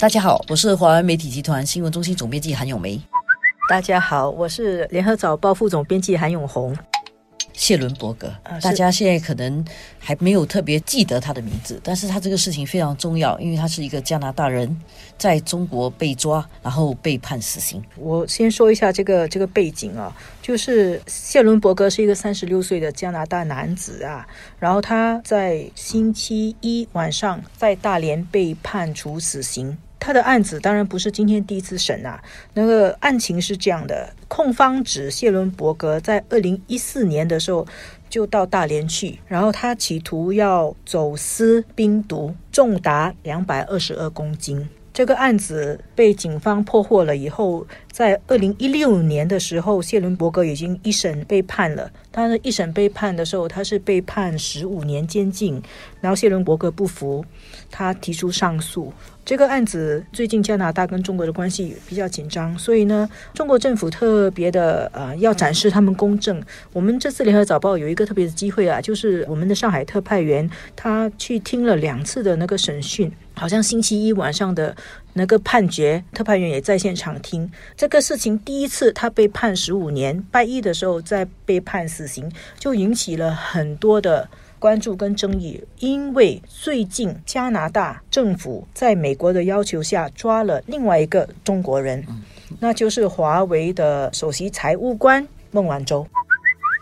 大家好，我是华为媒体集团新闻中心总编辑韩永梅。大家好，我是联合早报副总编辑韩永红。谢伦伯格，大家现在可能还没有特别记得他的名字，但是他这个事情非常重要，因为他是一个加拿大人，在中国被抓，然后被判死刑。我先说一下这个这个背景啊，就是谢伦伯格是一个三十六岁的加拿大男子啊，然后他在星期一晚上在大连被判处死刑。他的案子当然不是今天第一次审啊。那个案情是这样的：控方指谢伦伯格在二零一四年的时候就到大连去，然后他企图要走私冰毒，重达两百二十二公斤。这个案子被警方破获了以后，在二零一六年的时候，谢伦伯格已经一审被判了。他一审被判的时候，他是被判十五年监禁。然后谢伦伯格不服，他提出上诉。这个案子最近加拿大跟中国的关系比较紧张，所以呢，中国政府特别的呃要展示他们公正。我们这次联合早报有一个特别的机会啊，就是我们的上海特派员他去听了两次的那个审讯，好像星期一晚上的那个判决，特派员也在现场听这个事情。第一次他被判十五年，拜一的时候再被判死刑，就引起了很多的。关注跟争议，因为最近加拿大政府在美国的要求下抓了另外一个中国人，那就是华为的首席财务官孟晚舟，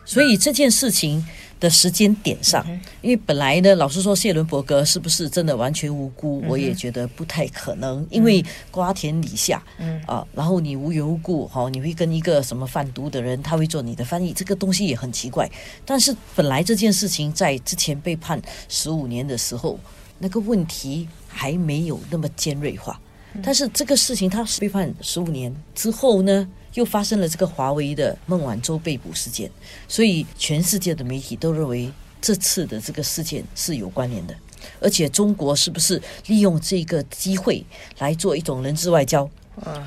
所以这件事情。的时间点上，因为本来呢，老实说，谢伦伯格是不是真的完全无辜？我也觉得不太可能，因为瓜田李下，嗯啊，然后你无缘无故哈，你会跟一个什么贩毒的人，他会做你的翻译，这个东西也很奇怪。但是本来这件事情在之前被判十五年的时候，那个问题还没有那么尖锐化。但是这个事情他被判十五年之后呢？又发生了这个华为的孟晚舟被捕事件，所以全世界的媒体都认为这次的这个事件是有关联的，而且中国是不是利用这个机会来做一种人质外交？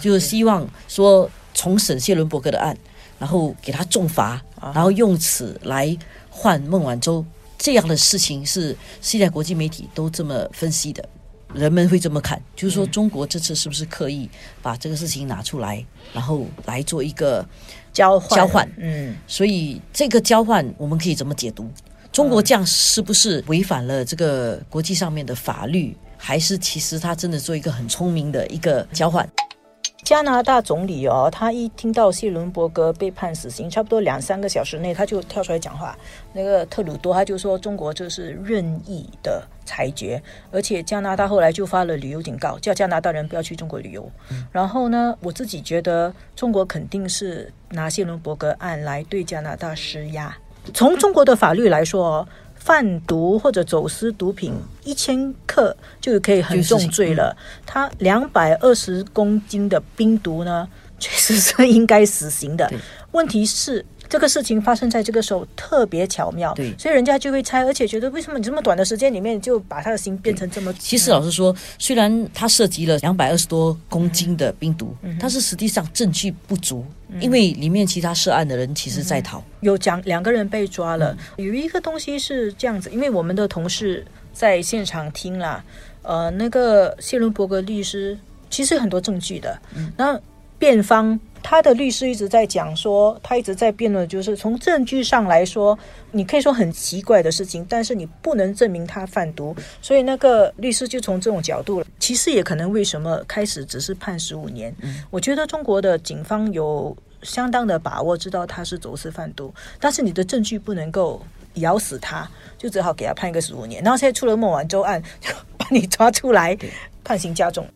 就是希望说重审谢伦伯格的案，然后给他重罚，然后用此来换孟晚舟。这样的事情是现在国际媒体都这么分析的。人们会这么看，就是说中国这次是不是刻意把这个事情拿出来，然后来做一个交换？交换，嗯，所以这个交换我们可以怎么解读？中国这样是不是违反了这个国际上面的法律，还是其实他真的做一个很聪明的一个交换？加拿大总理哦，他一听到谢伦伯格被判死刑，差不多两三个小时内，他就跳出来讲话。那个特鲁多他就说，中国这是任意的裁决，而且加拿大后来就发了旅游警告，叫加拿大人不要去中国旅游。然后呢，我自己觉得中国肯定是拿谢伦伯格案来对加拿大施压。从中国的法律来说。贩毒或者走私毒品一千克就可以很重罪了。他两百二十公斤的冰毒呢，确实是应该死刑的。问题是。这个事情发生在这个时候特别巧妙，对，所以人家就会猜，而且觉得为什么你这么短的时间里面就把他的心变成这么？其实老实说，虽然他涉及了两百二十多公斤的冰毒，但是实际上证据不足，因为里面其他涉案的人其实在逃，有讲两个人被抓了。有一个东西是这样子，因为我们的同事在现场听了，呃，那个谢伦伯格律师其实很多证据的，嗯。那辩方。他的律师一直在讲说，他一直在辩论，就是从证据上来说，你可以说很奇怪的事情，但是你不能证明他贩毒。所以那个律师就从这种角度，其实也可能为什么开始只是判十五年。我觉得中国的警方有相当的把握，知道他是走私贩毒，但是你的证据不能够咬死他，就只好给他判一个十五年。然后现在出了孟晚舟案，就把你抓出来，判刑加重。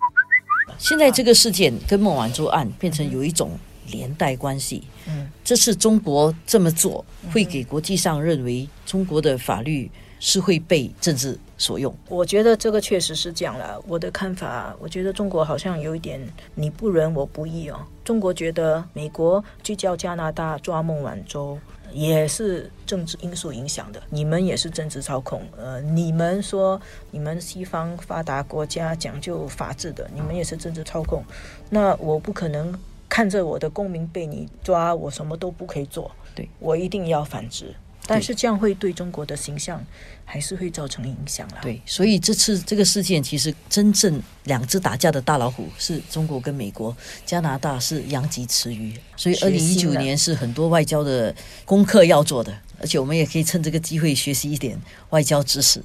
现在这个事件跟孟晚舟案变成有一种连带关系。嗯，这次中国这么做，会给国际上认为中国的法律是会被政治所用。我觉得这个确实是这样了。我的看法，我觉得中国好像有一点你不仁我不义哦。中国觉得美国去叫加拿大抓孟晚舟。也是政治因素影响的，你们也是政治操控。呃，你们说你们西方发达国家讲究法治的，你们也是政治操控。那我不可能看着我的公民被你抓，我什么都不可以做。对我一定要反制。但是这样会对中国的形象还是会造成影响啦。对，所以这次这个事件其实真正两只打架的大老虎是中国跟美国，加拿大是殃及池鱼。所以二零一九年是很多外交的功课要做的，而且我们也可以趁这个机会学习一点外交知识。